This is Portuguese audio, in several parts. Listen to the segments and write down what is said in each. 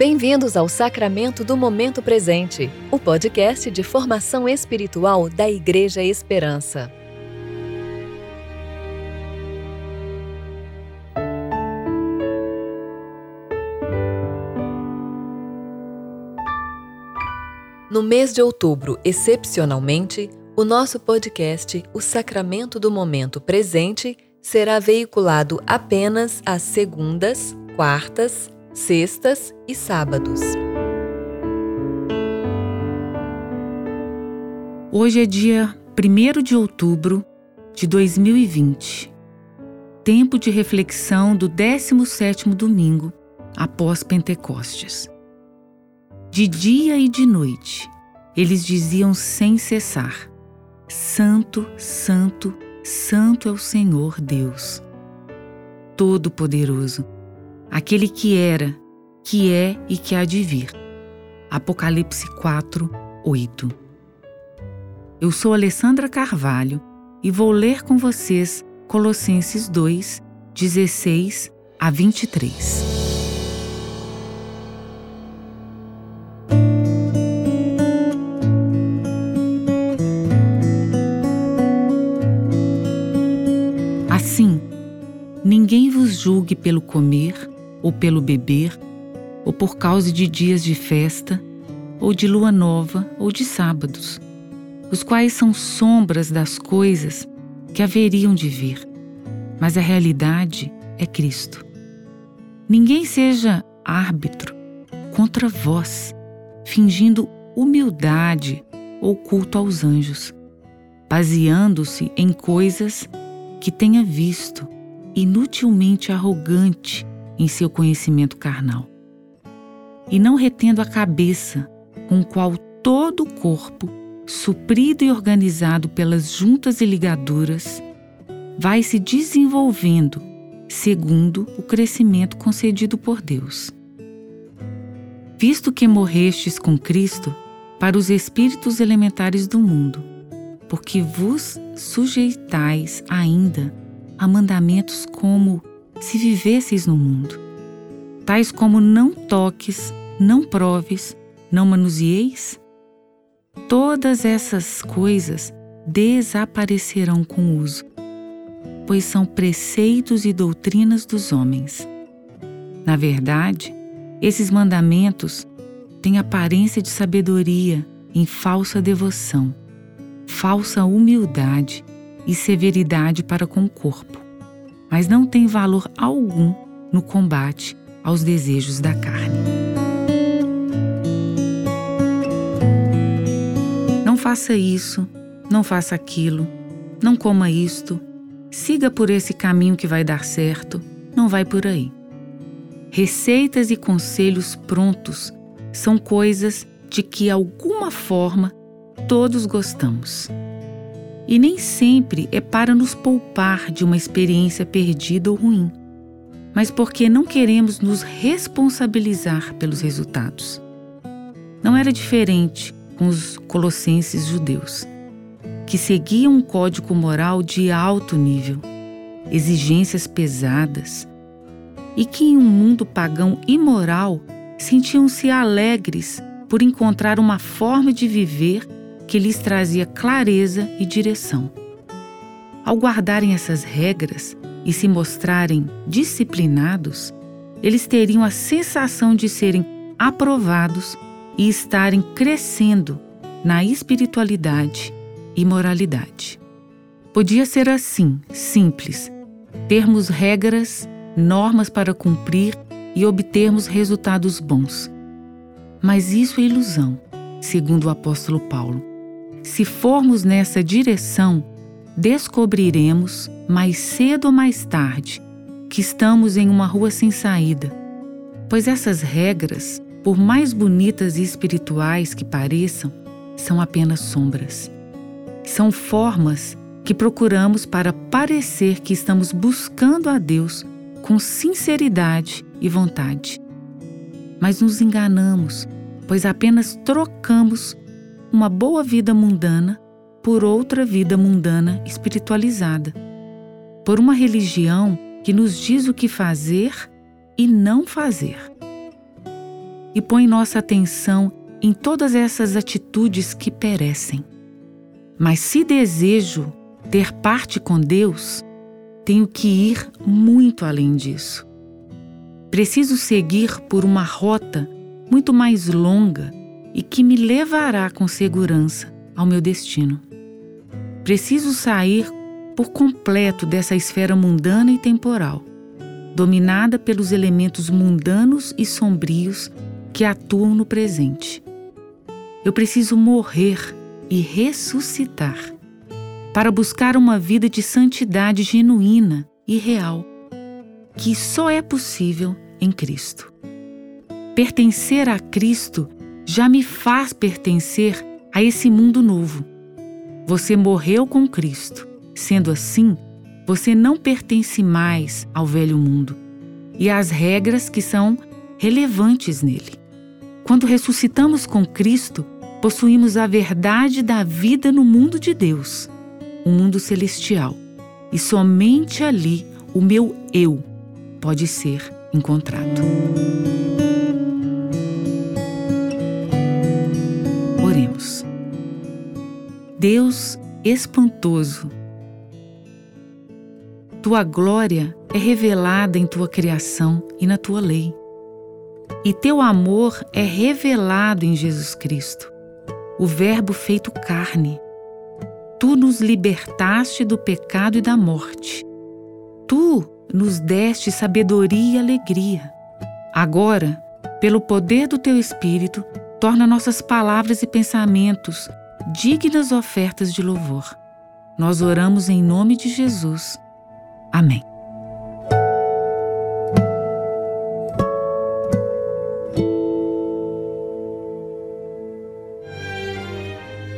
Bem-vindos ao Sacramento do Momento Presente, o podcast de formação espiritual da Igreja Esperança. No mês de outubro, excepcionalmente, o nosso podcast, O Sacramento do Momento Presente, será veiculado apenas às segundas, quartas, sextas e sábados. Hoje é dia 1 de outubro de 2020, tempo de reflexão do 17º domingo após Pentecostes. De dia e de noite, eles diziam sem cessar: Santo, Santo, Santo é o Senhor Deus, Todo-Poderoso aquele que era, que é e que há de vir. Apocalipse 4, 8. Eu sou Alessandra Carvalho e vou ler com vocês Colossenses 2, 16 a 23. Assim, ninguém vos julgue pelo comer ou pelo beber, ou por causa de dias de festa, ou de lua nova, ou de sábados, os quais são sombras das coisas que haveriam de vir, mas a realidade é Cristo. Ninguém seja árbitro contra vós, fingindo humildade ou culto aos anjos, baseando-se em coisas que tenha visto, inutilmente arrogante em seu conhecimento carnal, e não retendo a cabeça, com qual todo o corpo, suprido e organizado pelas juntas e ligaduras, vai se desenvolvendo segundo o crescimento concedido por Deus. Visto que morrestes com Cristo para os espíritos elementares do mundo, porque vos sujeitais ainda a mandamentos como se vivesseis no mundo, tais como não toques, não proves, não manusieis? Todas essas coisas desaparecerão com o uso, pois são preceitos e doutrinas dos homens. Na verdade, esses mandamentos têm aparência de sabedoria em falsa devoção, falsa humildade e severidade para com o corpo mas não tem valor algum no combate aos desejos da carne. Não faça isso, não faça aquilo, não coma isto, siga por esse caminho que vai dar certo, não vai por aí. Receitas e conselhos prontos são coisas de que, alguma forma, todos gostamos e nem sempre é para nos poupar de uma experiência perdida ou ruim, mas porque não queremos nos responsabilizar pelos resultados. Não era diferente com os colossenses judeus, que seguiam um código moral de alto nível, exigências pesadas, e que em um mundo pagão imoral sentiam-se alegres por encontrar uma forma de viver que lhes trazia clareza e direção. Ao guardarem essas regras e se mostrarem disciplinados, eles teriam a sensação de serem aprovados e estarem crescendo na espiritualidade e moralidade. Podia ser assim, simples, termos regras, normas para cumprir e obtermos resultados bons. Mas isso é ilusão, segundo o apóstolo Paulo. Se formos nessa direção, descobriremos, mais cedo ou mais tarde, que estamos em uma rua sem saída, pois essas regras, por mais bonitas e espirituais que pareçam, são apenas sombras. São formas que procuramos para parecer que estamos buscando a Deus com sinceridade e vontade. Mas nos enganamos, pois apenas trocamos uma boa vida mundana por outra vida mundana espiritualizada, por uma religião que nos diz o que fazer e não fazer. e põe nossa atenção em todas essas atitudes que perecem. Mas se desejo ter parte com Deus, tenho que ir muito além disso. Preciso seguir por uma rota muito mais longa e que me levará com segurança ao meu destino. Preciso sair por completo dessa esfera mundana e temporal, dominada pelos elementos mundanos e sombrios que atuam no presente. Eu preciso morrer e ressuscitar para buscar uma vida de santidade genuína e real, que só é possível em Cristo. Pertencer a Cristo já me faz pertencer a esse mundo novo. Você morreu com Cristo. Sendo assim, você não pertence mais ao velho mundo e às regras que são relevantes nele. Quando ressuscitamos com Cristo, possuímos a verdade da vida no mundo de Deus, o um mundo celestial. E somente ali o meu eu pode ser encontrado. Deus espantoso, tua glória é revelada em tua criação e na tua lei. E teu amor é revelado em Jesus Cristo, o Verbo feito carne. Tu nos libertaste do pecado e da morte. Tu nos deste sabedoria e alegria. Agora, pelo poder do teu Espírito, torna nossas palavras e pensamentos dignas ofertas de louvor. Nós oramos em nome de Jesus. Amém.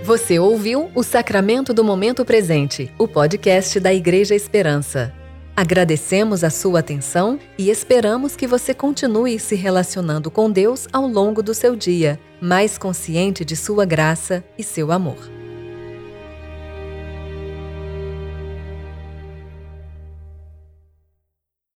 Você ouviu o Sacramento do Momento Presente, o podcast da Igreja Esperança. Agradecemos a sua atenção e esperamos que você continue se relacionando com Deus ao longo do seu dia, mais consciente de sua graça e seu amor.